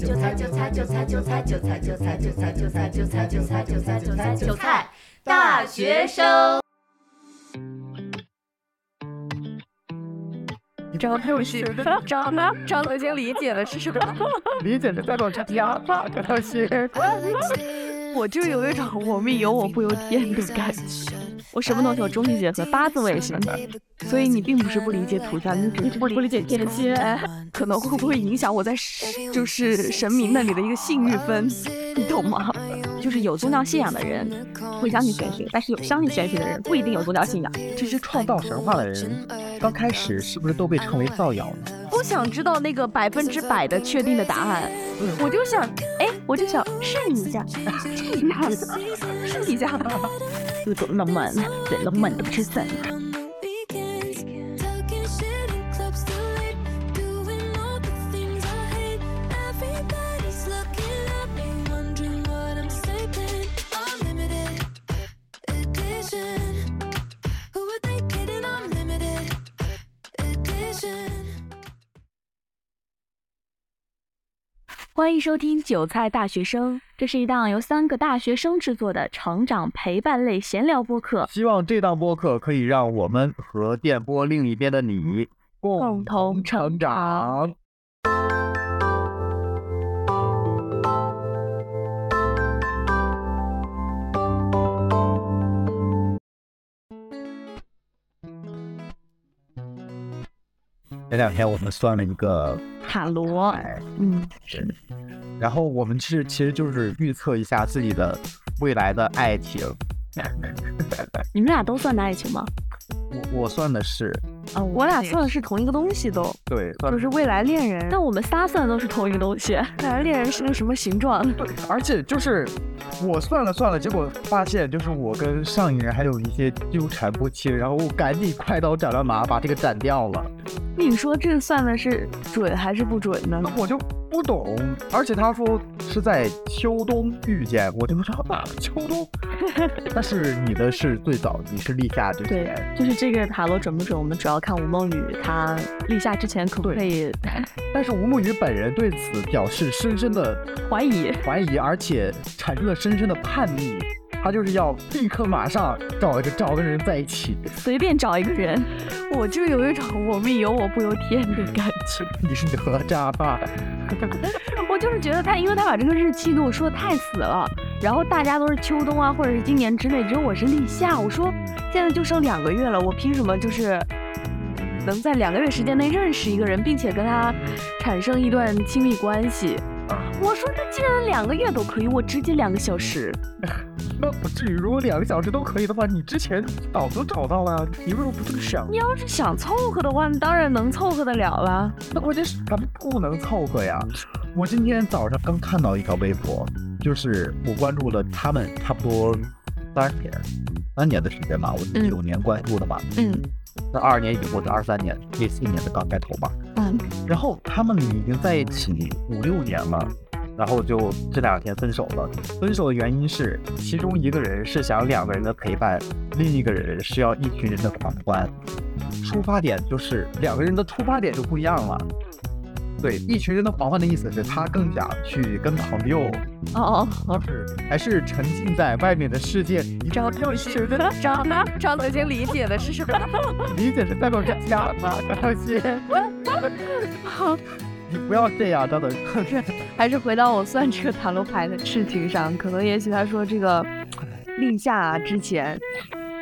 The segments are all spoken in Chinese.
韭菜韭菜韭菜韭菜韭菜韭菜韭菜韭菜韭菜韭菜韭菜韭菜韭菜大学生。张六是张呢？张都已经理解了是什么？理解的在往这压吧，这东西。我就有一种我命由我不由天的感觉。我什么东西我中西结合，八字我也行的。所以你并不是不理解土象，你只是不理解天蝎，可能会不会影响我在就是神明那里的一个信誉分，你懂吗？就是有宗教信仰的人会相信玄学，但是有相信玄学的人不一定有宗教信仰。这些创造神话的人，刚开始是不是都被称为造谣呢？不想知道那个百分之百的确定的答案，我就想，哎，我就想试你一下，试一下，试一下，有种浪漫，在浪漫都吃散欢迎收听《韭菜大学生》，这是一档由三个大学生制作的成长陪伴类闲聊播客。希望这档播客可以让我们和电波另一边的你共同成长。前两天我们算了一个 塔罗，嗯，是，然后我们是其实就是预测一下自己的未来的爱情。你们俩都算的爱情吗？我我算的是。啊，我俩算的是同一个东西都，对，就是未来恋人。那我们仨算的都是同一个东西，未来恋人是个什么形状？对，而且就是我算了算了，结果发现就是我跟上一任还有一些纠缠不清，然后我赶紧快刀斩乱麻把这个斩掉了。你说这算的是准还是不准呢？我就不懂，而且他说是在秋冬遇见，我就说啊，秋冬。但是你的是最早，你是立夏之前。对，就是这个塔罗准不准，我们主要看吴梦雨她立夏之前可不可以。但是吴梦雨本人对此表示深深的怀疑，怀疑，而且产生了深深的叛逆。他就是要立刻马上找一个找个人在一起，随便找一个人，我就有一种我命由我不由天的感觉。你是哪吒吧？我就是觉得他，因为他把这个日期给我说的太死了，然后大家都是秋冬啊，或者是今年之内，只有我是立夏。我说现在就剩两个月了，我凭什么就是能在两个月时间内认识一个人，并且跟他产生一段亲密关系？我说这既然两个月都可以，我直接两个小时。那不至于，如果两个小时都可以的话，你之前早就找到了，你为什么不这么想？你要是想凑合的话，你当然能凑合得了了。那关键是咱们不能凑合呀。我今天早上刚看到一条微博，就是我关注了他们差不多三年，三年的时间吧，我是九年关注的吧。嗯。那二二年以后是二三年，这四年的刚开头吧。嗯。然后他们已经在一起五六年了。然后就这两天分手了。分手的原因是，其中一个人是想两个人的陪伴，另一个人是要一群人的狂欢。出发点就是两个人的出发点就不一样了。对，一群人的狂欢的意思是他更想去跟朋友，哦哦，是还是沉浸在外面的世界里。张又是张？张都已经理解的是什么？理解是代表这样吗？张鑫。好。你不要这样，真的。还是回到我算这个塔罗牌的事情上，可能也许他说这个立夏之前，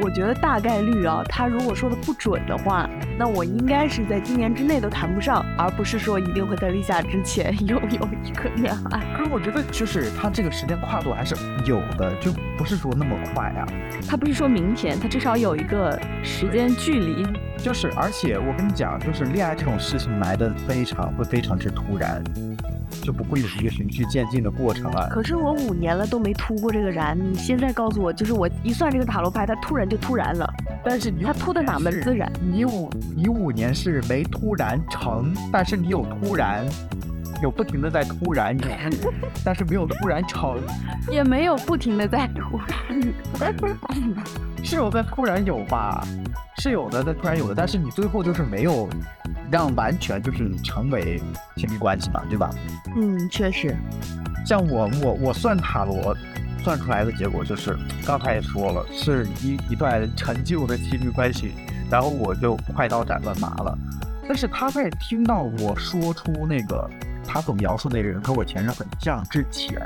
我觉得大概率啊，他如果说的不准的话，那我应该是在今年之内都谈不上，而不是说一定会在立夏之前 拥有一个恋爱。可是我觉得就是他这个时间跨度还是有的，就不是说那么快啊。他不是说明天，他至少有一个时间距离。就是，而且我跟你讲，就是恋爱这种事情来的非常会非常之突然，就不会有一个循序渐进的过程了。可是我五年了都没突过这个然，你现在告诉我，就是我一算这个塔罗牌，它突然就突然了。但是它突的哪门子然？你五你五年是没突然成，但是你有突然，有不停的在突然，但是没有突然成，也没有不停的在突然，是有在突然有吧？是有的，但突然有的，但是你最后就是没有让完全就是成为亲密关系嘛，对吧？嗯，确实。像我我我算塔罗算出来的结果就是，刚才也说了，是一一段陈旧的亲密关系，然后我就快刀斩乱麻了。但是他在听到我说出那个他所描述那个人和我前任很像之前，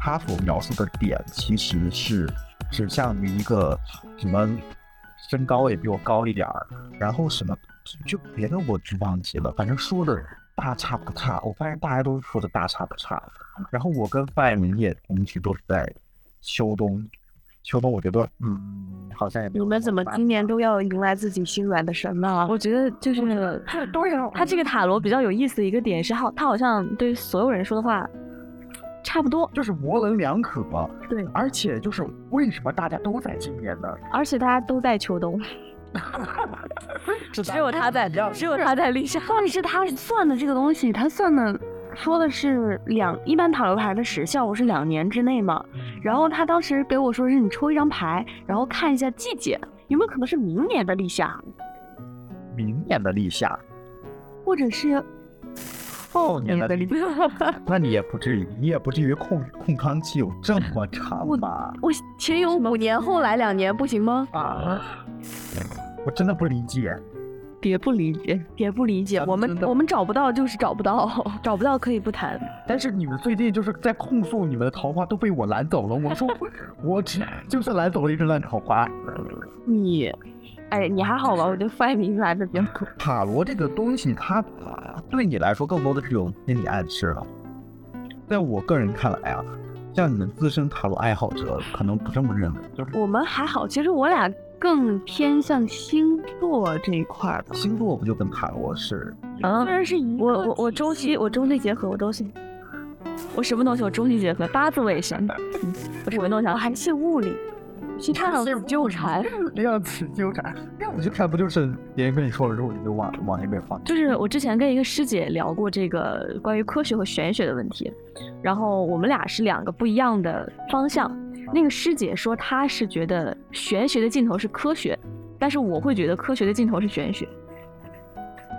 他所描述的点其实是指向于一个什么身高也比我高一点儿，然后什么就别的我就忘记了，反正说的大差不差。我发现大家都说的大差不差。然后我跟范明也同时都是在秋冬，秋冬我觉得嗯好像也没有你们怎么今年都要迎来自己心软的神呢？我觉得就是那个，都有他这个塔罗比较有意思的一个点是，好，他好像对所有人说的话差不多，就是模棱两可，对，而且就是为什么大家都在今年呢？而且大家都在秋冬，只有他在，只有他在立夏。但是他算的这个东西，他算的说的是两，一般塔罗牌的时效是两年之内嘛。然后他当时给我说是你抽一张牌，然后看一下季节，有没有可能是明年的立夏，明年的立夏，或者是后年的。那你也不至于，你也不至于空空窗期有这么 长吧？我前有五年，后来两年，不行吗？啊，我真的不理解。别不理解，别不理解，我们我们找不到就是找不到，找不到可以不谈。但是你们最近就是在控诉你们的桃花都被我拦走了。我说我只就是拦走了一只烂桃花。你，哎，你还好吧？我觉得范明来的比较苦。塔罗这个东西，它对你来说更多的是种心理暗示了。在我个人看来啊，像你们资深塔罗爱好者可能不这么认为，就是我们还好，其实我俩更偏向星座这一块儿的。星座不就跟塔罗是？嗯，虽然是我我我中西我中西结合，我都信。我什么东西我中西结合，八字我也信。嗯，我什么东西我还信物理，信量 子纠缠。量子纠缠，量子纠缠不就是别人跟你说了之后，你就往往那边放？就是我之前跟一个师姐聊过这个关于科学和玄学的问题，然后我们俩是两个不一样的方向。那个师姐说她是觉得玄学的尽头是科学，但是我会觉得科学的尽头是玄学，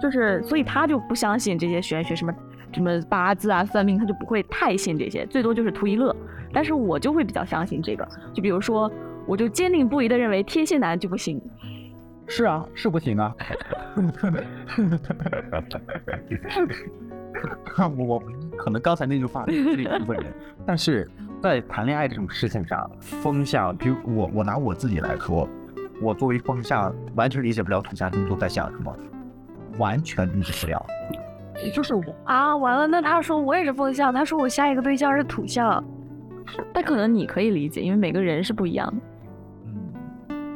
就是所以她就不相信这些玄学什么什么八字啊、算命，她就不会太信这些，最多就是图一乐。但是我就会比较相信这个，就比如说，我就坚定不移的认为天蝎男就不行。是啊，是不行啊。我我可能刚才那句话是一部分人，但是在谈恋爱这种事情上，风象，比如我我拿我自己来说，我作为风象，完全理解不了土象星座在想什么，完全理解不了。就是我啊，完了，那他说我也是风象，他说我下一个对象是土象，但可能你可以理解，因为每个人是不一样的。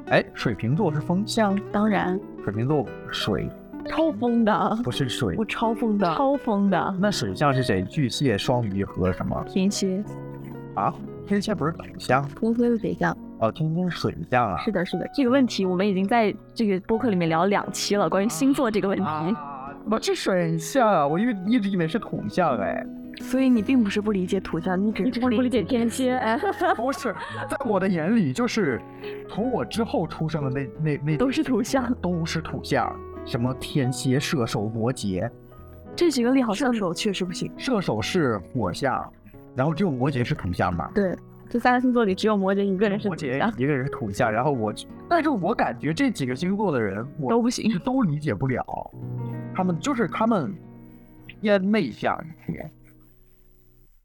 嗯，哎，水瓶座是风象，当然，水瓶座水超疯的，不是水我，超疯的，超疯的。那水象是谁？巨蟹、双鱼和什么天蝎，啊？天蝎不是土象天蝎是水象。哦，天蝎是水象啊。是的，是的，这个问题我们已经在这个播客里面聊两期了，关于星座这个问题。啊，不是水象啊，我以为一直以为是土象哎。所以你并不是不理解土象，你只是不理解天蝎。哎，不是，在我的眼里，就是从我之后出生的那那那都是土象，都是土象，什么天蝎、射手、摩羯，这几个里好像射手确实不行。射手是火象，然后只有摩羯是土象嘛。对，这三个星座里只有摩羯一个人是摩羯土象，一个人是土象，然后我，但是我感觉这几个星座的人，我都不行。都理解不了，他们就是他们偏内向一些。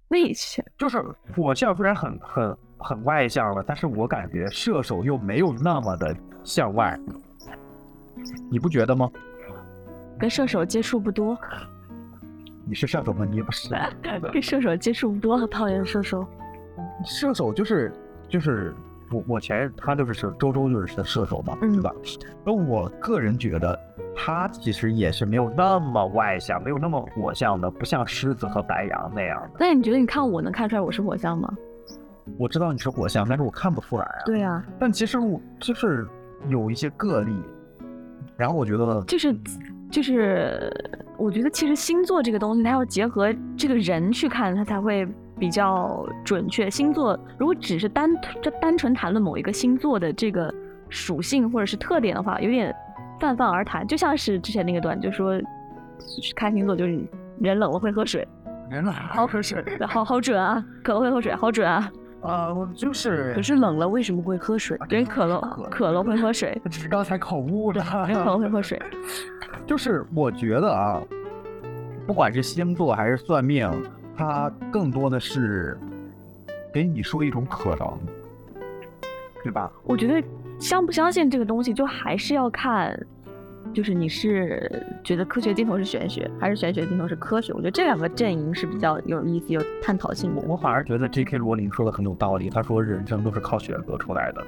内向。就是火象虽然很很很外向了，但是我感觉射手又没有那么的向外，你不觉得吗？跟射手接触不多，你是射手吗？你也不是。跟射手接触不多，很讨厌射手。射手就是就是我我前任他就是射周周就是射手嘛，嗯对吧？那我个人觉得他其实也是没有那么外向，没有那么火象的，不像狮子和白羊那样的。那你觉得你看我能看出来我是火象吗？我知道你是火象，但是我看不出来啊。对啊，但其实我就是有一些个例，然后我觉得就是就是，我觉得其实星座这个东西，它要结合这个人去看，它才会比较准确。星座如果只是单就单纯谈论某一个星座的这个属性或者是特点的话，有点泛泛而谈，就像是之前那个段，就说看星座就是人冷了会喝水，人冷好喝水好好准啊，渴了会喝水，好准啊。啊，我就是可是冷了为什么会喝水？人渴了渴了会喝水，只是刚才口误的，人渴了会喝水。就是我觉得啊，不管是星座还是算命，它更多的是给你说一种可能，对吧？我觉得相不相信这个东西，就还是要看。就是你是觉得科学尽头是玄学，还是玄学尽头是科学？我觉得这两个阵营是比较有意思、有探讨性的。我反而觉得 J.K. 罗琳说的很有道理。他说人生都是靠选择出来的。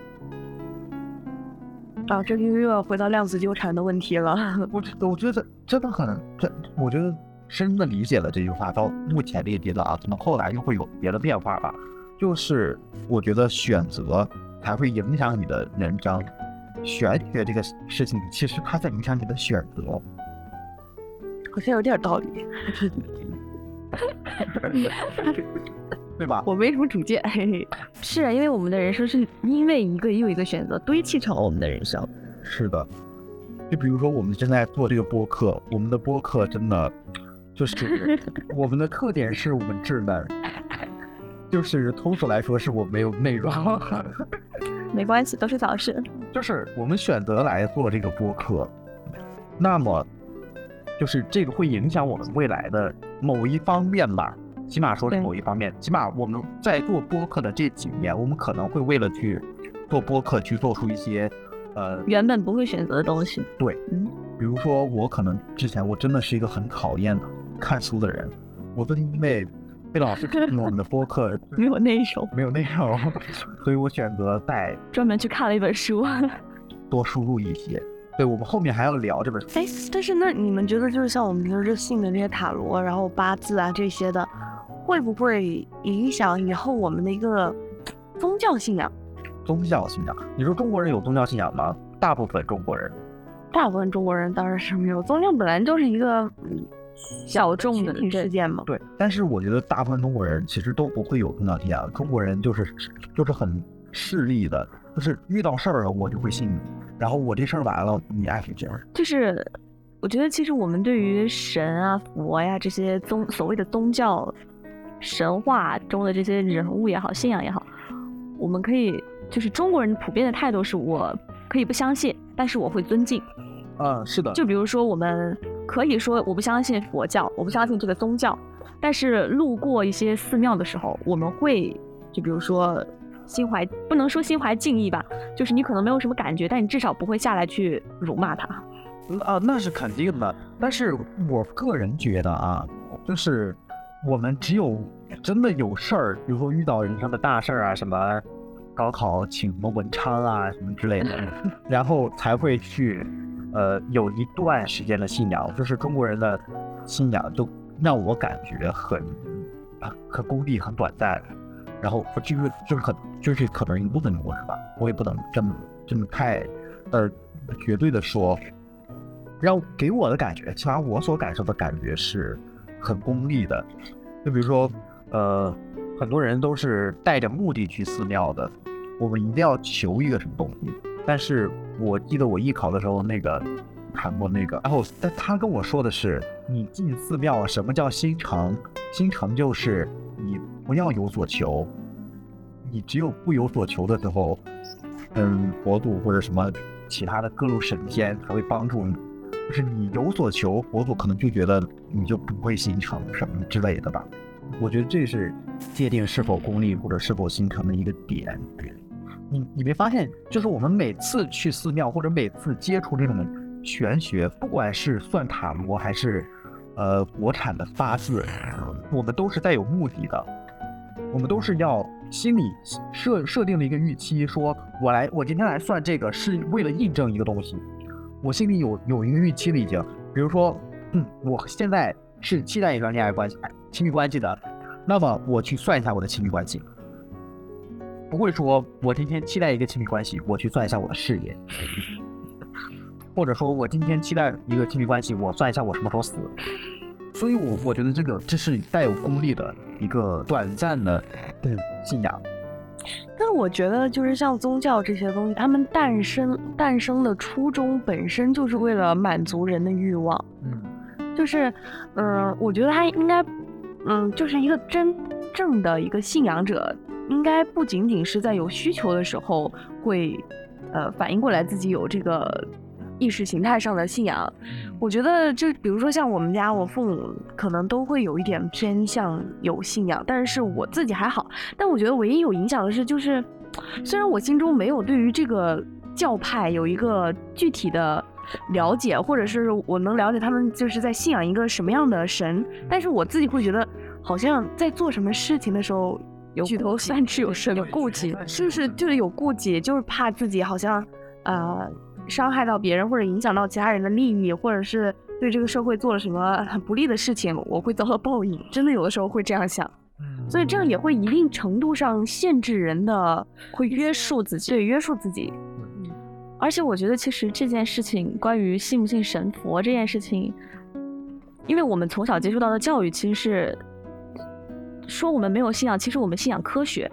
啊，这个又要回到量子纠缠的问题了。我我觉得真的很，这我觉得深的理解了这句话。到目前这个阶段啊，可能后来又会有别的变化吧。就是我觉得选择才会影响你的人生。玄学这个事情，其实它在影响你的选择，好像有点道理，对吧？我没什么主见，嘿嘿。是啊，因为我们的人生是因为一个又一个选择堆砌成了我们的人生。是的，就比如说我们现在做这个播客，我们的播客真的就是我们的特点是我们稚嫩，就是通俗来说是我没有内容。没关系，都是小事。就是我们选择来做这个播客，那么就是这个会影响我们未来的某一方面吧，起码说是某一方面。起码我们在做播客的这几年，我们可能会为了去做播客去做出一些呃原本不会选择的东西。对，嗯，比如说我可能之前我真的是一个很讨厌的看书的人，我是因为。被老师听我们的播客 没有内容，没有内容，所以我选择在专门去看了一本书，多输入一些。对我们后面还要聊这本书。哎，但是那你们觉得，就是像我们平时信的那些塔罗，然后八字啊这些的，会不会影响以后我们的一个宗教信仰？宗教信仰？你说中国人有宗教信仰吗？大部分中国人，大部分中国人当然是没有。宗教本来就是一个。小众的事件嘛，对，但是我觉得大部分中国人其实都不会有宗教信仰。中国人就是就是很势利的，就是遇到事儿了我就会信你，然后我这事儿完了你爱谁谁。就是我觉得其实我们对于神啊、佛呀这些宗所谓的宗教神话中的这些人物也好、信仰也好，我们可以就是中国人普遍的态度是我可以不相信，但是我会尊敬。嗯，是的。就比如说我们。可以说我不相信佛教，我不相信这个宗教，但是路过一些寺庙的时候，我们会就比如说心怀不能说心怀敬意吧，就是你可能没有什么感觉，但你至少不会下来去辱骂他。啊，那是肯定的。但是我个人觉得啊，就是我们只有真的有事儿，比如说遇到人生的大事儿啊，什么高考请什么文昌啊什么之类的，然后才会去。呃，有一段时间的信仰，就是中国人的信仰，都让我感觉很很功利、很短暂。然后就是就是很就是可能一部分中国人吧，我也不能这么这么太呃绝对的说。让给我的感觉，起码我所感受的感觉是很功利的。就比如说，呃，很多人都是带着目的去寺庙的，我们一定要求一个什么东西。但是我记得我艺考的时候，那个谈过那个，然后但他跟我说的是，你进寺庙，什么叫心诚？心诚就是你不要有所求，你只有不有所求的时候，嗯，佛祖或者什么其他的各路神仙才会帮助你。就是你有所求，佛祖可能就觉得你就不会心诚什么之类的吧。我觉得这是界定是否功利或者是否心诚的一个点。你你没发现，就是我们每次去寺庙或者每次接触这种玄学，不管是算塔罗还是呃国产的八字，我们都是带有目的的。我们都是要心里设设定了一个预期，说我来我今天来算这个是为了印证一个东西。我心里有有一个预期了已经，比如说，嗯，我现在是期待一段恋爱关系、亲密关系的，那么我去算一下我的亲密关系。不会说，我今天期待一个亲密关系，我去算一下我的事业；或者说我今天期待一个亲密关系，我算一下我什么时候死。所以，我我觉得这个这是带有功利的一个短暂的信仰。但我觉得就是像宗教这些东西，他们诞生诞生的初衷本身就是为了满足人的欲望。嗯，就是，嗯、我觉得他应该，嗯，就是一个真正的一个信仰者，应该不仅仅是在有需求的时候会，呃，反应过来自己有这个意识形态上的信仰。我觉得就比如说像我们家，我父母可能都会有一点偏向有信仰，但是我自己还好。但我觉得唯一有影响的是，就是虽然我心中没有对于这个教派有一个具体的了解，或者是我能了解他们就是在信仰一个什么样的神，但是我自己会觉得，好像在做什么事情的时候有举头三尺有神，有顾忌，是不是就是有顾忌，就是怕自己好像呃伤害到别人，或者影响到其他人的利益，或者是对这个社会做了什么很不利的事情，我会遭到报应。真的有的时候会这样想。所以这样也会一定程度上限制人的，会约束自己，对，约束自己。而且我觉得，其实这件事情，关于信不信神佛这件事情，因为我们从小接触到的教育，其实是说我们没有信仰，其实我们信仰科学。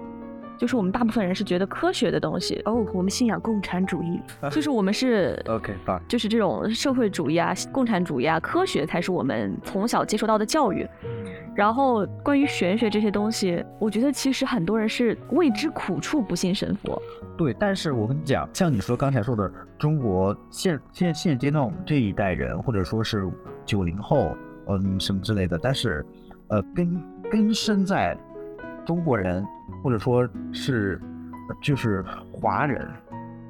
就是我们大部分人是觉得科学的东西哦，我们信仰共产主义，就是我们是 OK fine，就是这种社会主义啊、共产主义啊，科学才是我们从小接受到的教育。然后关于玄学这些东西，我觉得其实很多人是未知苦处不信神佛。对，但是我跟你讲，像你说刚才说的，中国现现现阶段我们这一代人，或者说是九零后，嗯，什么之类的，但是，呃，根根深在中国人，或者说是就是华人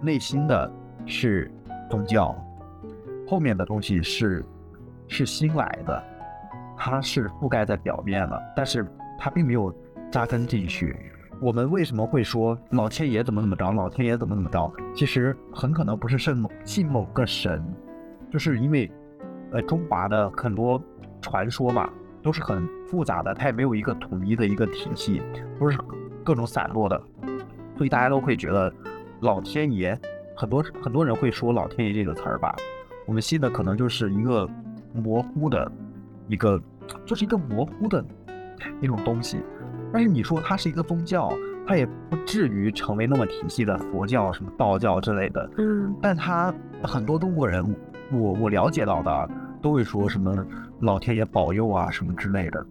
内心的是宗教，后面的东西是是新来的，它是覆盖在表面了，但是它并没有扎根进去。我们为什么会说老天爷怎么怎么着，老天爷怎么怎么着？其实很可能不是信某信某个神，就是因为，呃，中华的很多传说嘛，都是很复杂的，它也没有一个统一的一个体系，都是各种散落的，所以大家都会觉得老天爷，很多很多人会说老天爷这个词儿吧，我们信的可能就是一个模糊的，一个就是一个模糊的那种东西。但是你说它是一个宗教，它也不至于成为那么体系的佛教、什么道教之类的。嗯但它很多中国人，我我了解到的啊都会说什么老天爷保佑啊什么之类的，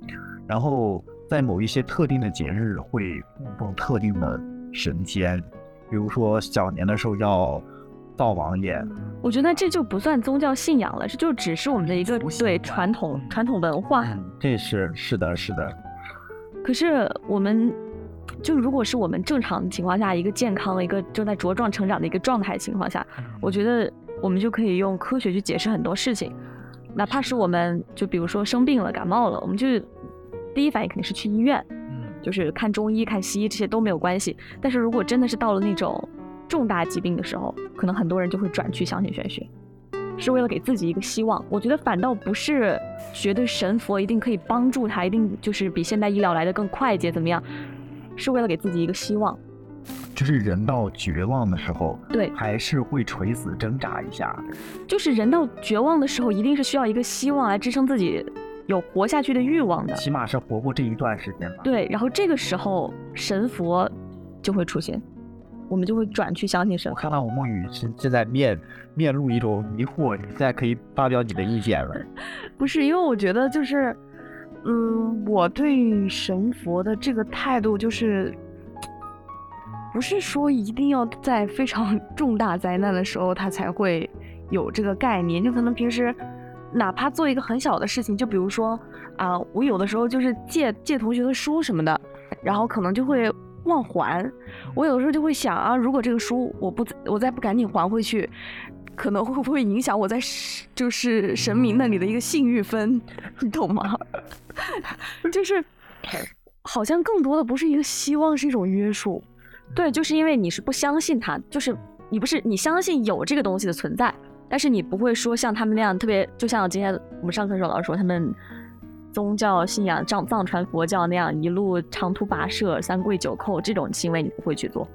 然后在某一些特定的节日会供奉特定的神仙，比如说小年的时候要灶王爷，我觉得这就不算宗教信仰了，这就只是我们的一个对传统传统文化。嗯，这是是的是的，可是我们就如果是我们正常情况下一个健康的一个正在茁壮成长的一个状态情况下，我觉得我们就可以用科学去解释很多事情，哪怕是我们就比如说生病了、感冒了，我们就第一反应肯定是去医院，嗯就是看中医、看西医这些都没有关系。但是如果真的是到了那种重大疾病的时候，可能很多人就会转去相信玄学，是为了给自己一个希望。我觉得反倒不是觉得神佛一定可以帮助他，一定就是比现代医疗来的更快捷怎么样，是为了给自己一个希望。就是人到绝望的时候，对还是会垂死挣扎一下，就是人到绝望的时候，一定是需要一个希望来支撑自己有活下去的欲望的。起码是活过这一段时间吧。对，然后这个时候神佛就会出现，我们就会转去相信神。我看到我梦雨是现在面面露一种迷惑，你现在可以发表你的意见了。不是，因为我觉得就是，嗯，我对神佛的这个态度就是，不是说一定要在非常 重大灾难的时候他才会有这个概念，就可能平时哪怕做一个很小的事情，就比如说啊、我有的时候就是借借同学的书什么的，然后可能就会忘还，我有的时候就会想啊，如果这个书我不我再不赶紧还回去，可能会不会影响我在就是神明那里的一个信誉分，你懂吗？就是好像更多的不是一个希望，是一种约束。对，就是因为你是不相信它，就是你不是你相信有这个东西的存在，但是你不会说像他们那样特别，就像今天我们上课的时候老师说他们。宗教信仰藏藏传佛教那样一路长途跋涉、三跪九叩这种行为，你不会去做，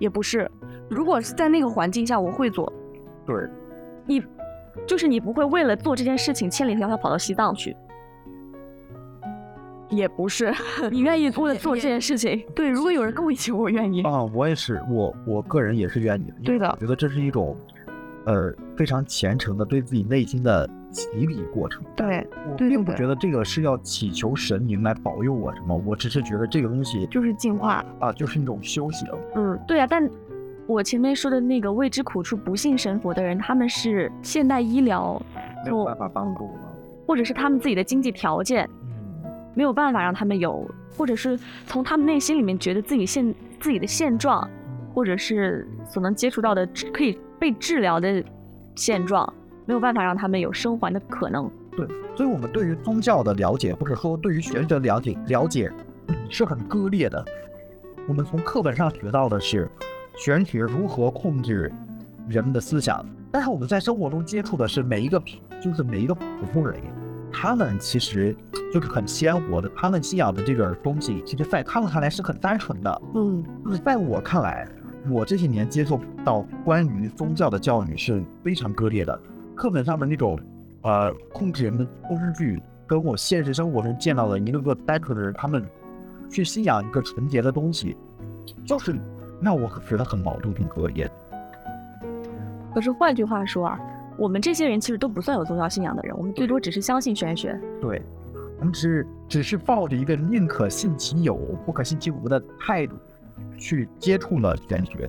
也不是。如果是在那个环境下，我会做。对，你就是你不会为了做这件事情千里迢迢跑到西藏去。也不是，你愿意为了做这件事情，对，如果有人跟我一起，我愿意。啊，我也是，我我个人也是愿意的。对的我觉得这是一种，呃，非常虔诚的对自己内心的洗礼过程。对，我并不觉得这个是要祈求神明来保佑我什么，我只是觉得这个东西就是进化。啊，就是一种修行。嗯，对啊，但我前面说的那个未知苦处不信神佛的人，他们是现代医疗没有办法帮助了。或者是他们自己的经济条件嗯，没有办法让他们有，或者是从他们内心里面觉得自己现自己的现状，或者是所能接触到的可以被治疗的现状，没有办法让他们有生还的可能。对，所以我们对于宗教的了解，或者说对于玄学的了解，了解是很割裂的。我们从课本上学到的是玄学如何控制人们的思想，但是我们在生活中接触的是每一个就是每一个普通人，他们其实就是很鲜活的，他们信仰的这个东西，其实在他们看来是很单纯的。嗯，就是在我看来，我这些年接受到关于宗教的教育是非常割裂的。课本上的那种，呃，控制人的工具，跟我现实生活中见到的一个个单纯的人，他们去信仰一个纯洁的东西，就是让我觉得很矛盾、很割裂。可是换句话说啊，我们这些人其实都不算有宗教信仰的人，我们最多只是相信玄学。对，我们只只是抱着一个宁可信其有，不可信其无的态度去接触了玄学。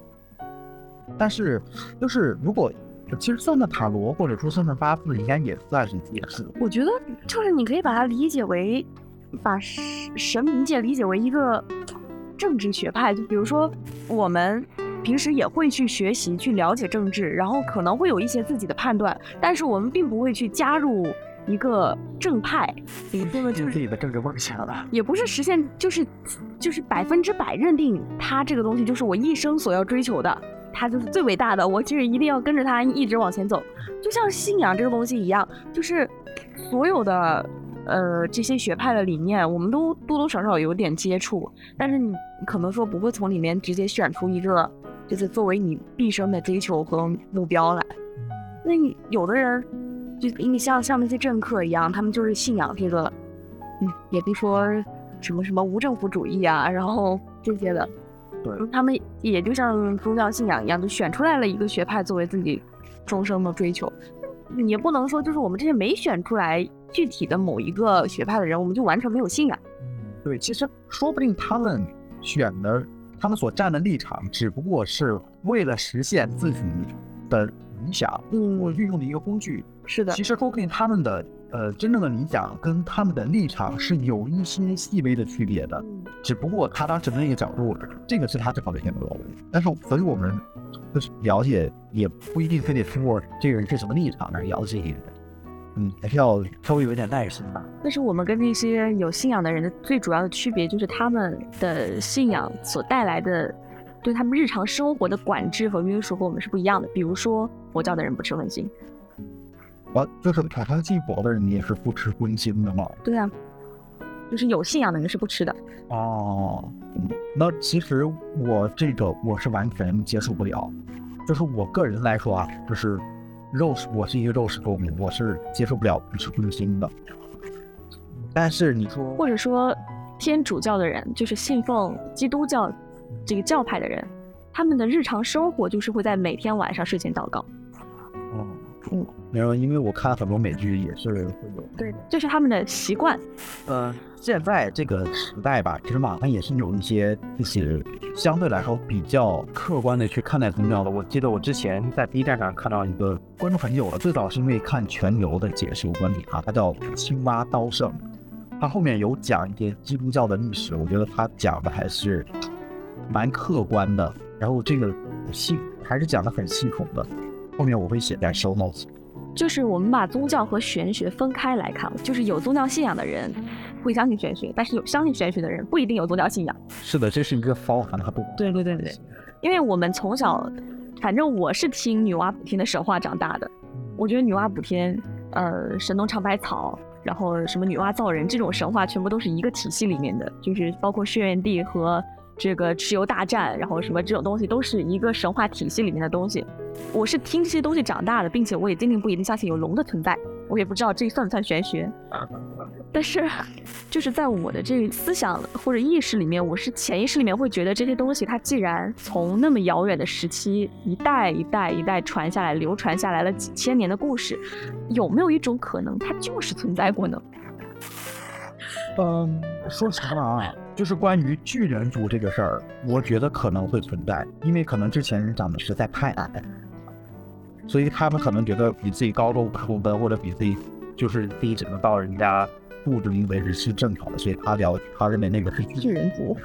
但是，就是如果其实算算塔罗，或者说算算八字，应该也算是解释。我觉得就是你可以把它理解为，把神神明界理解为一个政治学派，就比如说我们平时也会去学习、去了解政治，然后可能会有一些自己的判断，但是我们并不会去加入一个正派，你说的就是自己的政治梦想了。也不是实现，就是就是百分之百认定他这个东西就是我一生所要追求的，他就是最伟大的，我就是一定要跟着他一直往前走。就像信仰这个东西一样，就是所有的呃这些学派的理念，我们都多多少少有点接触，但是你可能说不会从里面直接选出一个，就是作为你毕生的追求和目标来。那你有的人，就你像像那些政客一样，他们就是信仰这个，嗯，也别说什么什么无政府主义啊，然后这些的，对，他们也就像宗教信仰一样，就选出来了一个学派作为自己终生的追求。也不能说就是我们这些没选出来具体的某一个学派的人，我们就完全没有信仰。对，其实说不定他们选的，他们所站的立场，只不过是为了实现自己的理想，我嗯，运用的一个工具。是的其，实说不定他们的呃真正的理想跟他们的立场是有一些细微的区别的，只不过他当时的那个角度，这个是他正好的选择。但是，所以我们就是了解，也不一定非得通过这个人是什么立场来了解一个人。嗯，还是要稍微有一点耐心吧。但是我们跟那些有信仰的人的最主要的区别，就是他们的信仰所带来的对他们日常生活的管制和约束和我们是不一样的。比如说，佛教的人不吃荤腥，啊，就是塔上信佛的人也是不吃荤腥的嘛。对啊，就是有信仰的人是不吃的。哦，嗯那其实我这个我是完全接受不了，就是我个人来说啊，就是肉食，我是一个肉食动物，我是接受不了不吃荤腥的。但是你说，或者说天主教的人，就是信奉基督教这个教派的人，他们的日常生活就是会在每天晚上睡前祷告。哦，嗯，然后因为我看很多美剧也是会有，对，这是他们的习惯。呃，现在这个时代吧，其实网上也是有一些就是相对来说比较客观的去看待宗教的。我记得我之前在 B 站上看到一个关注很久了，最早是因为看全游的解释有关点啊，他叫青蛙刀圣，他后面有讲一些基督教的历史，我觉得他讲的还是蛮客观的，然后这个系还是讲的很系统的，后面我会写在 show notes。就是我们把宗教和玄学分开来看，就是有宗教信仰的人会相信玄学，但是有相信玄学的人不一定有宗教信仰。是的，这是一个包含它不对对对对，因为我们从小，反正我是听女娲补天的神话长大的，我觉得女娲补天，呃，神农尝百草，然后什么女娲造人这种神话，全部都是一个体系里面的，就是包括轩辕帝和这个蚩尤大战，然后什么这种东西都是一个神话体系里面的东西。我是听这些东西长大的，并且我也坚定不移的相信有龙的存在。我也不知道这算不算玄学。但是，就是在我的这个思想或者意识里面，我是潜意识里面会觉得这些东西，它既然从那么遥远的时期一代一代一代传下来，流传下来了几千年的故事，有没有一种可能，它就是存在过呢？嗯，说实话啊，就是关于巨人族这个事儿，我觉得可能会存在，因为可能之前人长得实在太矮，所以他们可能觉得比自己高个五公分，或者比自己就是自己只能到人家肚子里为止是正常的，所以他了他认为那个是巨人族。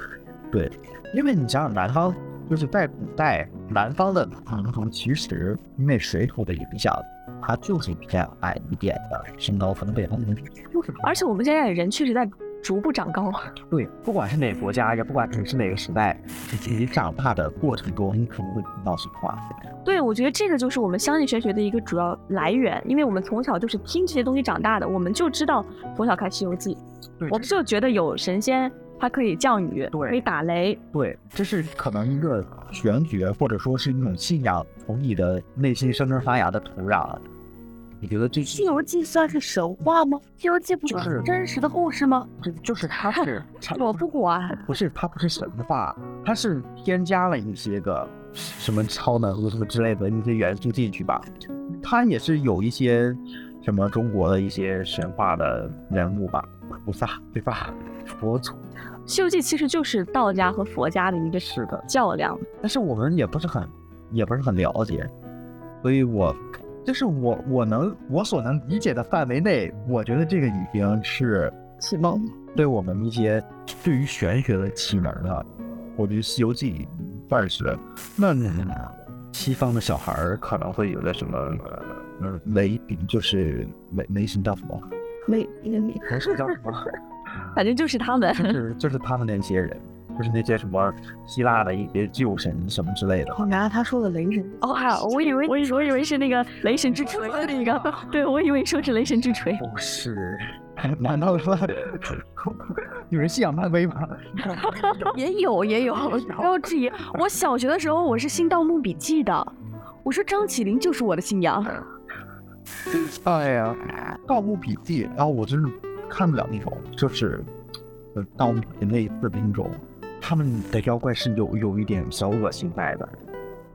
对，因为你想想南方，就是在古代南方的民族，其实因为水土的影响。它就是比较矮一点的，身高可能比他们就是。而且我们现在人确实在逐步长高。对，不管是哪个国家，也不管你是哪个时代，你长大的过程中，你可能会听到什么话。对，我觉得这个就是我们相信玄学的一个主要来源，因为我们从小就是听这些东西长大的，我们就知道从小看《西游记》，我们就觉得有神仙，它可以降雨，可以打雷。对，这是可能一个玄学，或者说是一种信仰，从你的内心生根发芽的土壤。你觉得这《西游记》算是神话吗？《西游记》不是真实的故事吗？就就是它是 我不管，不是它不是神话，它是添加了一些个什么超能力什么之类的那些元素进去吧。它也是有一些什么中国的一些神话的人物吧，菩萨对吧？佛祖，《西游记》其实就是道家和佛家的一个是的较量，但是我们也不是很也不是很了解，所以我。就是我我能我所能理解的范围内，我觉得这个已经是启蒙，对我们一些对于玄学的启蒙了。我觉得《西游记》算是。那西方的小孩儿可能会有的什么呃雷，就是雷雷神大佛，雷雷神叫什么？反正就是他们，就是就是他们那些人。就是那些什么希腊的一些旧神什么之类的。原来他说的雷神哦，还有我以为我我以为是那个雷神之锤的那个，对我以为说是雷神之锤。不是，难道说 有人信仰漫威吗？也有也有，不要质疑。我小学的时候我是信《盗墓笔记》的，我说张起灵就是我的信仰。哎呀，《盗墓笔记》，然后我真是看不了那种，就是呃盗墓类似的那种。他们的妖怪是有有一点小恶心在的，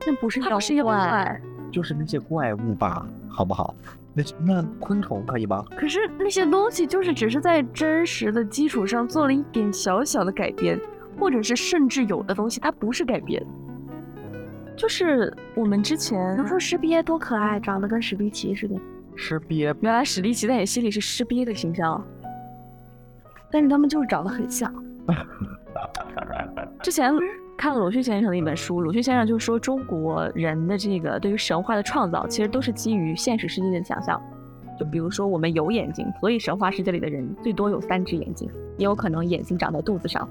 那不是妖怪，就是那些怪物吧，好不好？那那昆虫可以吗？可是那些东西就是只是在真实的基础上做了一点小小的改编，或者是甚至有的东西它不是改编，就是我们之前，比如说石鳖多可爱，长得跟史迪奇似的。石鳖，原来史迪奇在你心里是尸鳖的形象，但是他们就是长得很像。之前看了鲁迅先生的一本书，鲁迅先生就说中国人的这个对于神话的创造，其实都是基于现实世界的想象。就比如说我们有眼睛，所以神话世界里的人最多有三只眼睛，也有可能眼睛长在肚子上，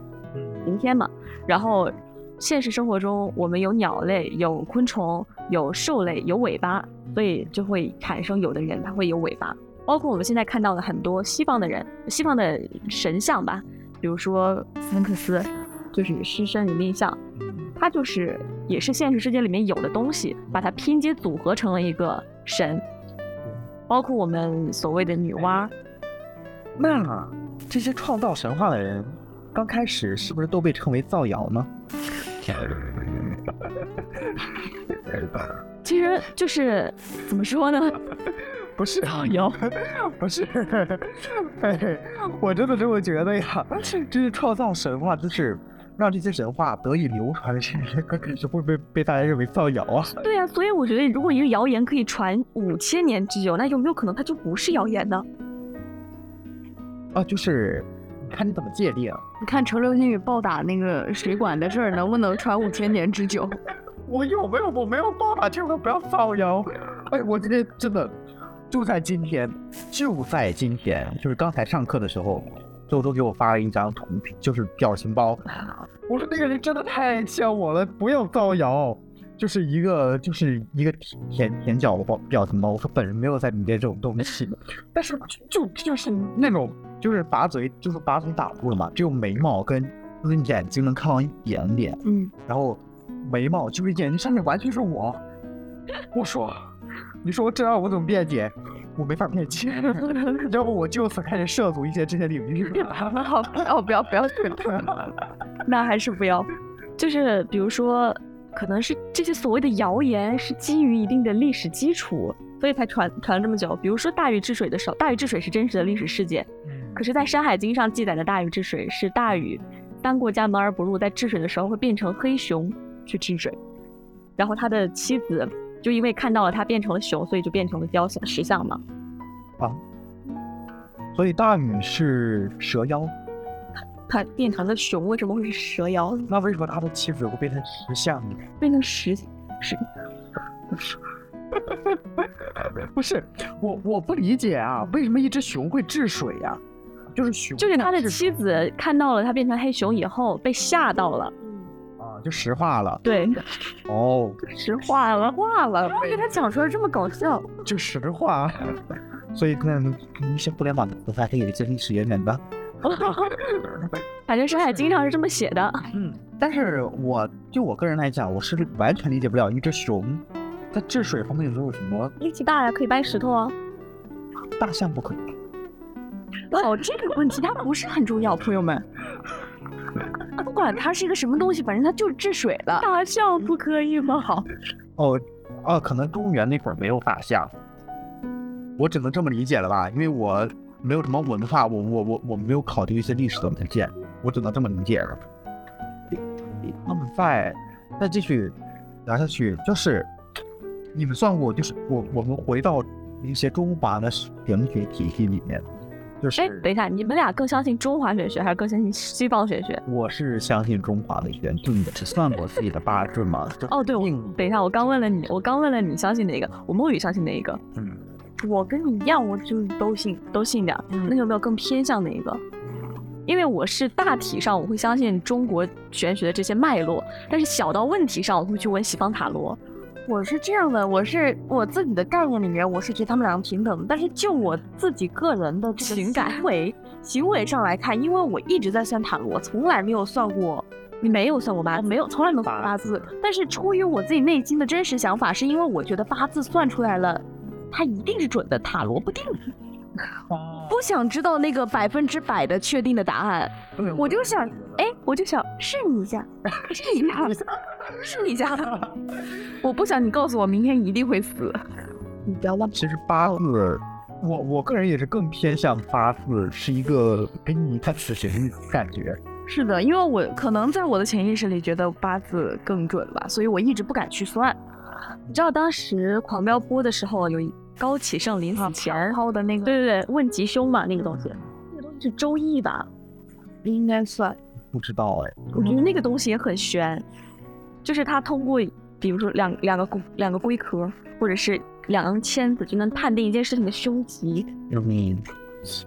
明天嘛。然后现实生活中我们有鸟类、有昆虫、有兽类、有尾巴，所以就会产生有的人他会有尾巴。包括我们现在看到的很多西方的人、西方的神像吧。比如说斯芬克斯，就是狮身人面像，它就是也是现实世界里面有的东西，把它拼接组合成了一个神。包括我们所谓的女娲，那这些创造神话的人，刚开始是不是都被称为造谣呢？其实就是怎么说呢？不是造谣，不是，我真的这么觉得呀。这是创造神话，就是让这些神话得以流传，是是会被被大家认为造谣啊？对呀，所以我觉得，如果一个谣言可以传五千年之久，那有没有可能它就不是谣言呢？啊，就是看你怎么界定。你看程流星雨暴打那个水管的事儿，能不能传五千年之久？我有没有？我没有暴打，千万不要造谣。哎，我今天真的。就在今天，就在今天，就是刚才上课的时候，周周给我发了一张图片，就是表情包。我说那个人真的太像我了，不要造谣。就是一个，就是一个舔舔脚的表情包。我说本人没有在里面这种东西，但是就就是那种，就是把嘴，就是把嘴挡住了嘛，只有眉毛跟跟眼睛能看到一点点。嗯，然后眉毛就是眼睛上面完全是我。我说。你说我这样我怎么辩解？我没法辩解，要不我就此开始涉足一些这些领域。好，哦，不要不要，那还是不要。就是比如说，可能是这些所谓的谣言是基于一定的历史基础，所以才传传了这么久。比如说大禹治水的时候，大禹治水是真实的历史事件，可是，在《山海经》上记载的大禹治水是大禹当过家门而不入，在治水的时候会变成黑熊去治水，然后他的妻子。就因为看到了它变成了熊，所以就变成了雕像石像嘛。啊，所以大禹是蛇妖，他变成了熊，为什么会是蛇妖？那为什么他的妻子会变成石像呢？变成石石？不是，我我不理解啊，为什么一只熊会治水呀？就是熊，就是他的妻子看到了他变成黑熊以后被吓到了。就石化了，对，哦，石化了，化了，不要给他讲出来这么搞笑，就石化，所以那一些互联网的词还可以有一些历史渊源的 反正《山海经》上是这么写的，嗯，但是我就我个人来讲，我是完全理解不了一只熊在治水方面有什么力气大呀，可以掰石头啊，大象不可以，哦，这个问题它不是很重要，朋友们。不管它是一个什么东西，反正它就是治水的。大象不可以吗？好，哦，哦，可能中原那会儿没有大象，我只能这么理解了吧？因为我没有什么文化，我我我我没有考虑一些历史的文件，我只能这么理解了。那么再再继续聊下去，就是你们算过，就是我我们回到一些中华的玄学体系里面。哎，等一下，你们俩更相信中华玄学还是更相信西方玄学？我是相信中华的玄学。你只算过自己的八字吗？哦，对，我等一下，我刚问了你，我刚问了你相信哪个？我梦雨相信哪一个？嗯，我跟你一样，我就都信，都信点。嗯，那有没有更偏向哪一个？因为我是大体上我会相信中国玄学的这些脉络，但是小到问题上我会去问西方塔罗。我是这样的，我是我自己的概念里面，我是觉得他们两个平等。但是就我自己个人的情感行为行为上来看，因为我一直在算塔罗，从来没有算过。你没有算过八字？没有，从来没有算八字。但是出于我自己内心的真实想法，是因为我觉得八字算出来了，它一定是准的，塔罗不定。不想知道那个百分之百的确定的答案，我就想，哎，我就想试你一下，试一下，试一下。我不想你告诉我明天一定会死，你不要乱。其实八字，我我个人也是更偏向八字是一个给你看死刑的感觉。是的，因为我可能在我的潜意识里觉得八字更准吧，所以我一直不敢去算。你知道当时狂飙播的时候有一。高启盛临死前抛的那个，对对对，问吉凶嘛，那个东西，那个东西是周易吧？应该算，不知道哎。我觉得那个东西也很玄，就是他通过，比如说两两个龟两个龟壳，或者是两根签子，就能判定一件事情的凶吉。嗯，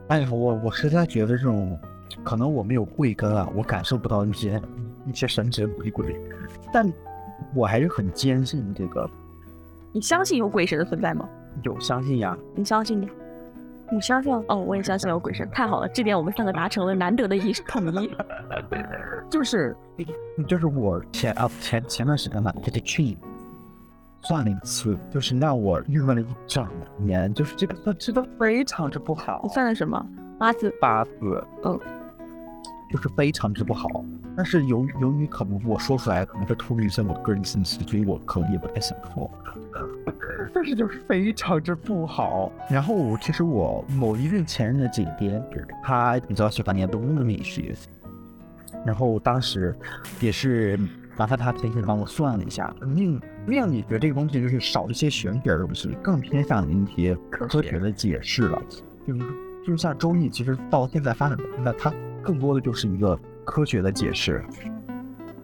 哎呀，我我实在觉得这种，可能我没有慧根啊，我感受不到那些那些神神鬼鬼，但我还是很坚信这个。你相信有鬼神的存在吗？有相信呀，你相信你，你相信哦，我也相信有鬼神，太好了，这点我们三个达成了难得的一统一。就是，就是我前啊前前段时间吧，这得去算了一次，就是让我郁闷了一整年，就是这个算真的非常之不好。你算的什么？八字？八字，嗯。就是非常之不好，但是由由于可能我说出来可能是出于一些我个人信息，所以我可能也不太想说。但是就是非常之不好。然后其实我某一任前任的姐姐，她比较喜欢念东的美学，然后当时也是麻烦她提前帮我算了一下，命命理学这个东西就是少一些玄学的东西，更偏向于一些科学的解释了。就是就是像周易，其实到现在发展，到现在它。更多的就是一个科学的解释，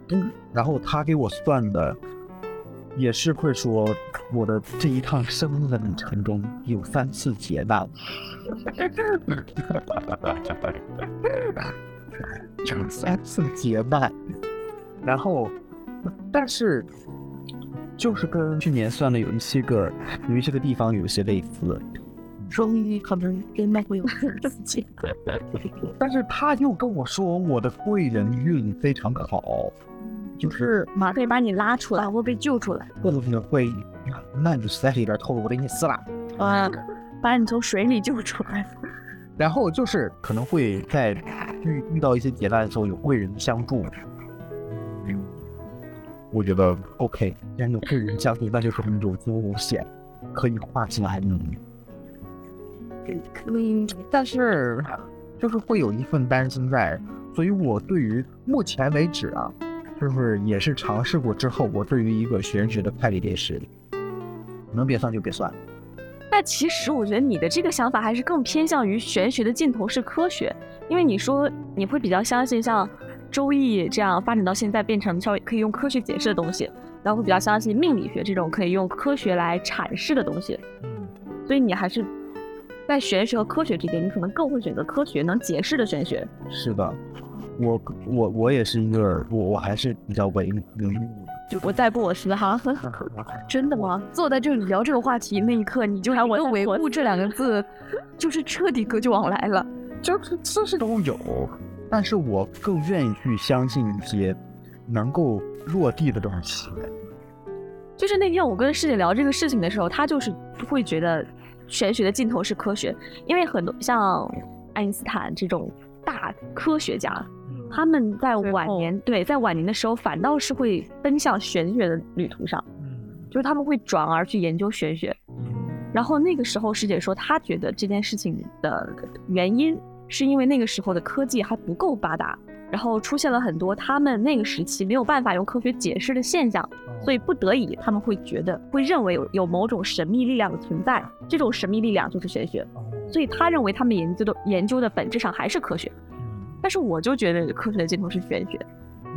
嗯，然后他给我算的也是会说我的这一趟生命的旅程中有三次劫难，有三次劫难，然后但是就是跟去年算的有一些个有一些个地方有一些类似。终于可能跟麦会有 事情，但是他又跟我说我的贵人运非常好，就是马上把你拉出来，会被救出来。会不会？那你就实在是有点透露我的意思了。啊，把你从水里救出来。然后就是可能会在遇遇到一些劫难的时候有贵人相助。嗯，我觉得 OK，既然有贵人相助，那就说明有惊无险，可以化险为夷。嗯，但是就是会有一份担心在，所以我对于目前为止啊，就是也是尝试过之后，我对于一个玄学的看点是，能别算就别算。那其实我觉得你的这个想法还是更偏向于玄学的尽头是科学，因为你说你会比较相信像周易这样发展到现在变成稍微可以用科学解释的东西，然后会比较相信命理学这种可以用科学来阐释的东西。嗯，所以你还是在玄学和科学之间，你可能更会选择科学能解释的玄学。是的，我我我也是一个我我还是比较唯唯物。就不再不我是哈，真的吗？坐在这里聊这个话题那一刻，你就我用“维护”这两个字，就是彻底隔绝往来了。就是这是都有，但是我更愿意去相信一些能够落地的东西。就是那天我跟师姐聊这个事情的时候，她就是会觉得玄学的尽头是科学，因为很多像爱因斯坦这种大科学家。他们在晚年，对，在晚年的时候，反倒是会奔向玄学的旅途上，就是他们会转而去研究玄学。然后那个时候，师姐说，她觉得这件事情的原因，是因为那个时候的科技还不够发达，然后出现了很多他们那个时期没有办法用科学解释的现象，所以不得已他们会觉得，会认为有有某种神秘力量的存在，这种神秘力量就是玄学，所以他认为他们研究的研究的本质上还是科学。但是我就觉得科学的尽头是玄学，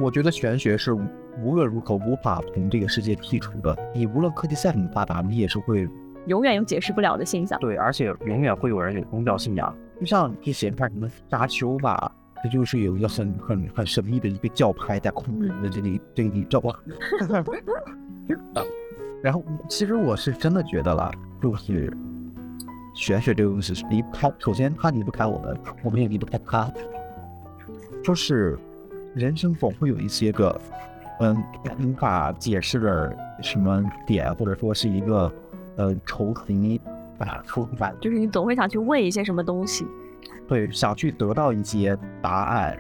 我觉得玄学是无论如何无法从这个世界剔除的。你无论科技再怎么发达，你也是会永远有解释不了的现象。对，而且永远会有人有宗教信仰。就像一些看什么沙丘吧，这就是有一个很很很神秘的一个教派在控制的这里这个宇宙。然后，其实我是真的觉得了，就是玄学这个东西离不开，首先它离不开我们，我们也离不开它。就是人生总会有一些个，嗯，无法解释的什么点，或者说是一个，呃，愁情啊，出版，就是你总会想去问一些什么东西，对，想去得到一些答案，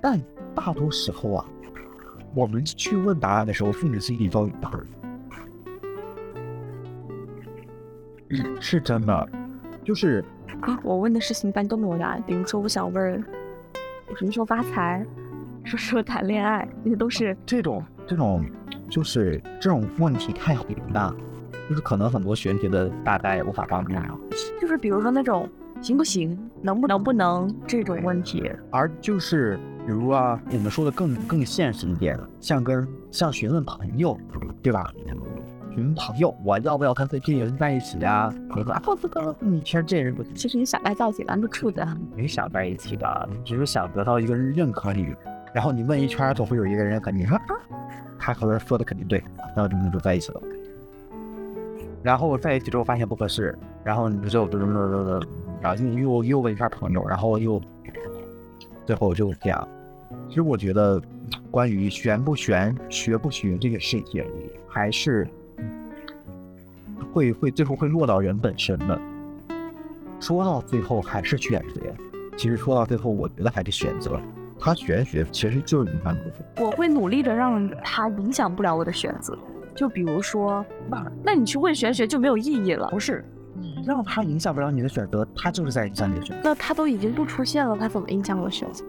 但大多时候啊，我们去问答案的时候，父母心里都有答案，是真的，就是啊，我问的事情一般都没有答案，比如说我想问我。什么时候发财？什么时候谈恋爱？这些都是 这种这种，就是这种问题太宏大，就是可能很多玄学的大家也无法帮助。就是比如说那种行不行、能不能不能这种问题。而就是比如啊，我们说的更更现实一点，像跟像询问朋友，对吧？询问朋友，我要不要跟这这人在一起啊？我说啊，不不不，你其实这人不，其实你想来在一起拦不住的。没想在一起的，你只是想得到一个人认可你。然后你问一圈，总会有一个人认可你。说他可能说的肯定对，然后你们就在一起了。然后在一起之后发现不合适，然后你就就就就就，然后又又又问一下朋友，然后又最后就这样。其实我觉得，关于玄不玄、学不学这个事情，还是。会会最后会落到人本身的，说到最后还是选择。其实说到最后，我觉得还是选择。他玄学其实就是你看，我会努力的让他影响不了我的选择。就比如说，那你去问玄学就没有意义了。不是，让他影响不了你的选择，他就是在影响你的选择。那他都已经不出现了，他怎么影响我的选择？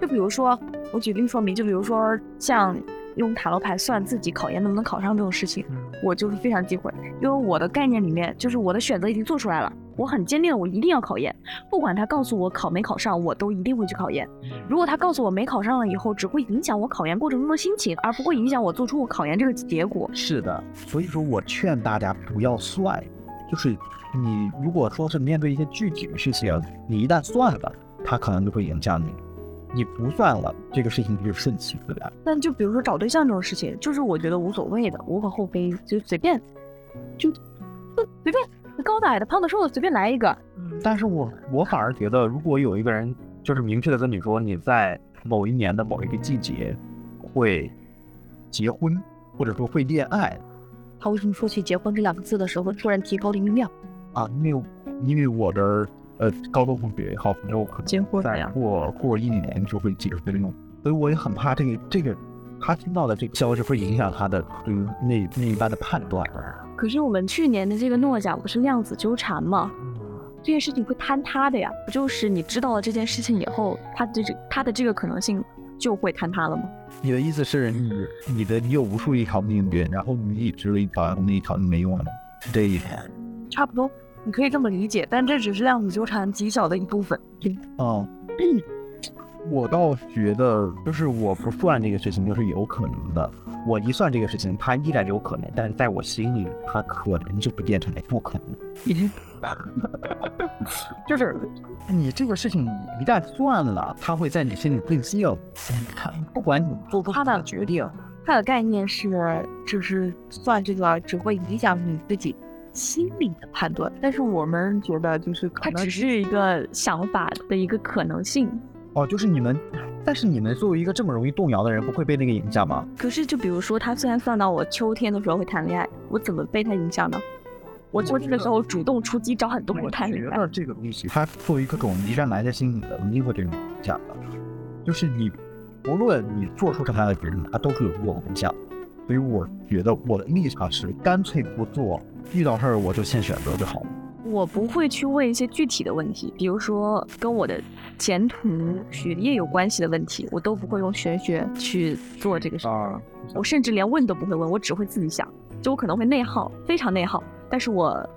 就比如说，我举例说明，就比如说像。用塔罗牌算自己考研能不能考上这种事情，我就是非常忌讳，因为我的概念里面就是我的选择已经做出来了，我很坚定的我一定要考研，不管他告诉我考没考上，我都一定会去考研。如果他告诉我没考上了以后，只会影响我考研过程中的心情，而不会影响我做出我考研这个结果。是的，所以说我劝大家不要算，就是你如果说是面对一些具体的事情，你一旦算了，它可能就会影响你。你不算了，这个事情就是顺其自然。但就比如说找对象这种事情，就是我觉得无所谓的，无可厚非，就随便，就随便，高的矮的胖的瘦的随便来一个。但是我我反而觉得，如果有一个人就是明确的跟你说你在某一年的某一个季节会结婚，或者说会恋爱，他为什么说起结婚这两个字的时候突然提高了音量？啊，因为因为我的呃高中同学也好朋友可结婚了在过过一年就会结婚了，所以我也很怕这个这个他听到的这个消息会影响他的对于那那一般的判断。可是我们去年的这个诺奖不是量子纠缠吗？这件事情会坍塌的呀，不就是你知道了这件事情以后，它的这它的这个可能性就会坍塌了吗？你的意思是你你的你有无数一条命运，然后你已知了一条，那一条就没用了，是这意思？差不多，你可以这么理解，但这只是量子纠缠极小的一部分。哦，我倒觉得，就是我不算这个事情，就是有可能的。我一算这个事情，它依然有可能，但是在我心里，它可能就不变成了不可能。已经，就是你这个事情，一旦算了，它会在你心里定性。看，不管你做出它的决定，它的概念是，就是算这个只会影响你自己心理的判断，但是我们觉得就是它只是一个想法的一个可能性。哦，就是你们，但是你们作为一个这么容易动摇的人，不会被那个影响吗？可是就比如说，他虽然算到我秋天的时候会谈恋爱，我怎么被他影响呢？我秋天的时候主动出击找很多人谈恋爱。觉得这个东西，它作为一个种一旦埋在心里的，一定会这种影响的。就是你，无论你做出什么样的决定，它都是有过影响。所以我觉得我的立场是，干脆不做，遇到事儿我就先选择就好了。我不会去问一些具体的问题，比如说跟我的前途、学业有关系的问题，我都不会用玄学去做这个事。啊，我甚至连问都不会问，我只会自己想，就我可能会内耗，非常内耗，但是我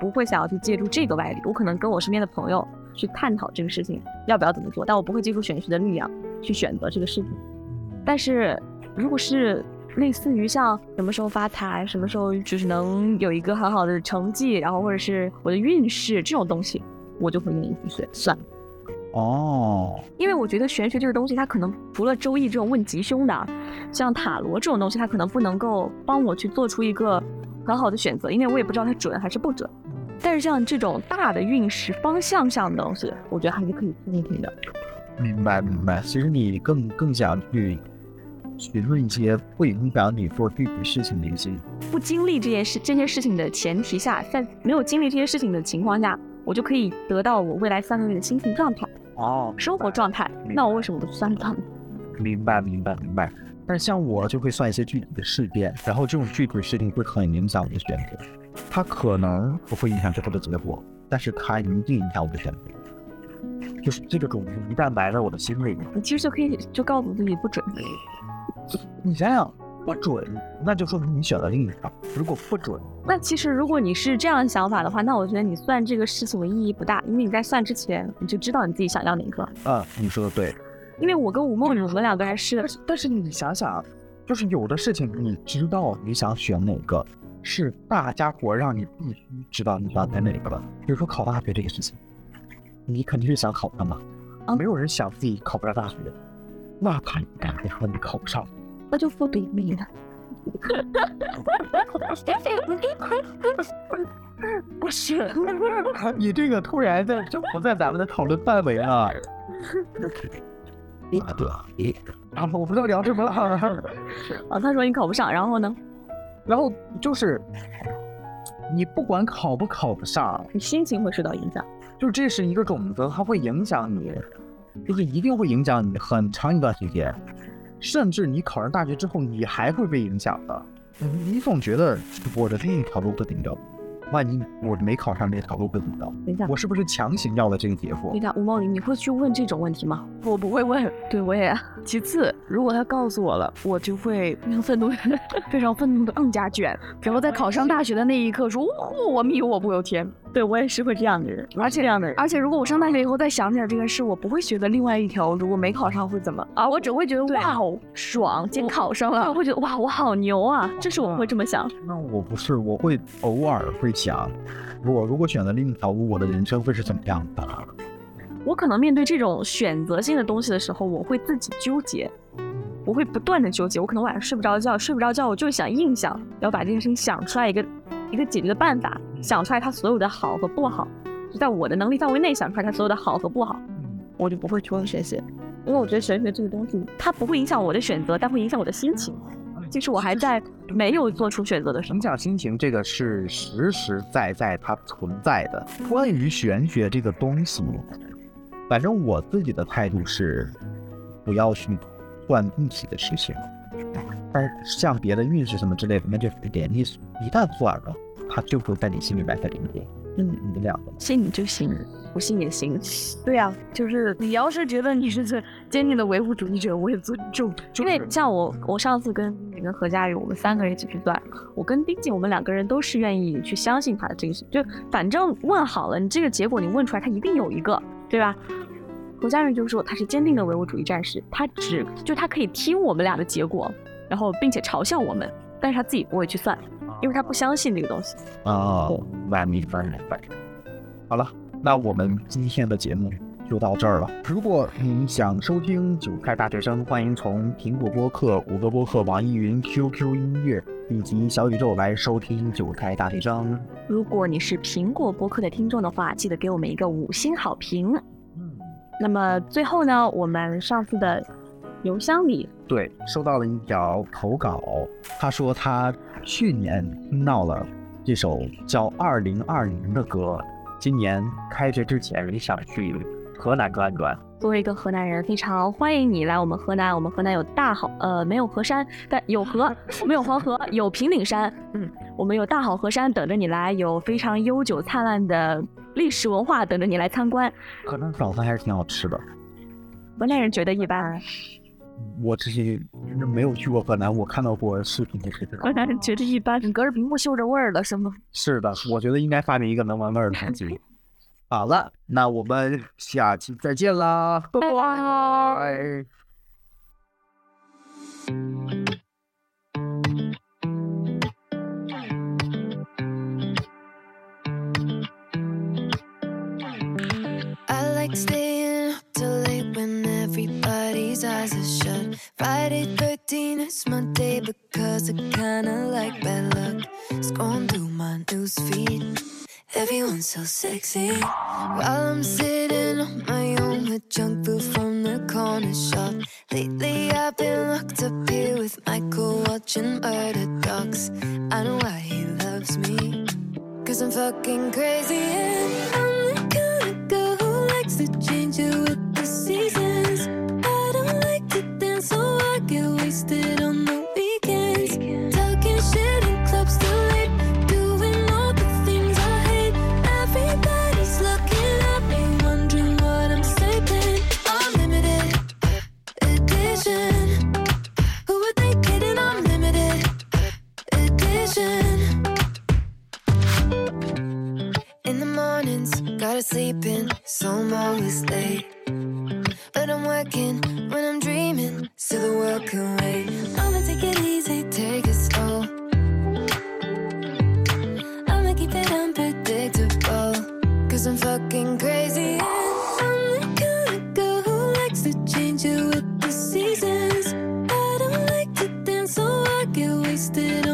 不会想要去借助这个外力，我可能跟我身边的朋友去探讨这个事情要不要怎么做，但我不会借助玄学的力量去选择这个事情。但是如果是类似于像什么时候发财，什么时候就是能有一个很好的成绩，然后或者是我的运势这种东西，我就会愿意去算算。哦，因为我觉得玄学这个东西，它可能除了周易这种问吉凶的，像塔罗这种东西，它可能不能够帮我去做出一个很好的选择，因为我也不知道它准还是不准。但是像这种大的运势方向上的东西，我觉得还是可以听一听的。明白明白。其实你更更想去询问一些会影响你做具体事情的一些不经历这件事这些事情的前提下，在没有经历这些事情的情况下，我就可以得到我未来三个月的心情状态、哦生活状态。那我为什么不去算它呢？明白，明白，明白。但是像我就会算一些具体的事件，然后这种具体的事情会很影响我的选择。它可能不会影响最后的结果，但是它一定影响我的选择。就是这个种子一旦埋在我的心里，你其实就可以就告诉自己不准。你想想不准，那就说明你选了另一条。如果不准，那其实如果你是这样想法的话，那我觉得你算这个事情的意义不大，因为你在算之前你就知道你自己想要哪个。嗯，你说的对。因为我跟吴梦，我们两个还是但是你想想，就是有的事情你知道你想选哪个，是大家伙让你必须知道你想选哪个的。比如说考大学这个事情，你肯定是想考上嘛，啊没有人想自己考不上大学，那他应该会说你考不上。那就不比例了。不是，你这个突然的就不在咱们的讨论范围了。啊，对，啊，我不知道聊什么了。啊，他说你考不上，然后呢，然后就是，你不管考不考不上，你心情会受到影响。就这是一个种子，它会影响你，就是一定会影响你很长一段时间，甚至你考上大学之后，你还会被影响的。你你总觉得我的另一条路会怎么着？万一我没考上这条路会怎么着？等一下，我是不是强行要了这个结果等一？下，吴梦玲，你会去问这种问题吗？我不会问。对我也，其次，如果他告诉我了，我就会非常愤怒，非常愤怒的更加卷。然后在考上大学的那一刻说：“呜、我命由我不由天。对我也是会这样的人，而且这样的人，而且如果我上大学以后再想起来这件事，我不会觉得另外一条如果没考上会怎么啊，我只会觉得哇哦爽，今天考上了我。会觉得哇，我好牛啊！这是我会这么想。那我不是，我会偶尔会想，我如果选择另一条路，我的人生会是怎么样的？我可能面对这种选择性的东西的时候，我会自己纠结，我会不断的纠结。我可能晚上睡不着觉，睡不着觉，我就想硬想，要把这件事情想出来一个一个解决的办法，想出来它所有的好和不好，就在我的能力范围内想出来它所有的好和不好，我就不会去问玄学。因为我觉得玄学这个东西，它不会影响我的选择，但会影响我的心情。其实我还在没有做出选择的时候影。响心情这个是实实在在它存在的。关于玄学这个东西，反正我自己的态度是，不要去断具体的事情。但是像别的运势什么之类的，那就是点你一旦算了，它就会在你心里埋下灵点。嗯，你们两个信你就行，不信也行。对呀、就是你要是觉得你是这坚定的唯物主义者，我也尊重。因为像我，我上次跟丁姐跟何佳宇，我们三个人一起去算，我跟丁姐，我们两个人都是愿意去相信他的这个事，就反正问好了，你这个结果你问出来，他一定有一个，对吧？何佳宇就说他是坚定的唯物主义战士，他只就他可以听我们俩的结果，然后并且嘲笑我们，但是他自己不会去算，因为他不相信这个东西。哦，万米翻人翻。好了，那我们今天的节目就到这儿了。如果您想收听韭菜大学生，欢迎从苹果播客、谷歌播客、网易云、QQ 音乐以及小宇宙来收听韭菜大学生。如果你是苹果播客的听众的话，记得给我们一个五星好评。嗯，那么最后呢，我们上次的邮箱里，对，收到了一条投稿，他说他去年听到了一首叫《二零二零》的歌，今年开学之前你想去河南转转。作为一个河南人，非常欢迎你来我们河南。我们河南有大好，呃，没有河山，但有河，我们有黄河，有平顶山，嗯，我们有大好河山等着你来，有非常悠久灿烂的历史文化等着你来参观。河南早餐还是挺好吃的。河南人觉得一般，我之前没有去过河南，我看到过视频的是这种。河南人觉得一般，你隔着屏幕嗅着味儿了是吗？是的，我觉得应该发明一个能闻味儿的东西。好了，那我们下期再见啦，拜拜 Friday 13 is my day because I kinda like bad luck. Scrolling through my newsfeed, everyone's so sexy. While I'm sitting on my own with junk food from the corner shop. Lately I've been locked up here with Michael watching murder docs. I know why he loves me. Cause I'm fucking crazy and I'm the kind of girl who likes to change it with the seasons. Mornings, gotta so I'm always late. But I'm working when I'm dreaming, so the world can wait. I'ma take it easy, take it slow. I'ma keep it unpredictable, cause I'm fucking crazy. And I'm the kind of girl who likes to change it with the seasons. I don't like to dance, so I get wasted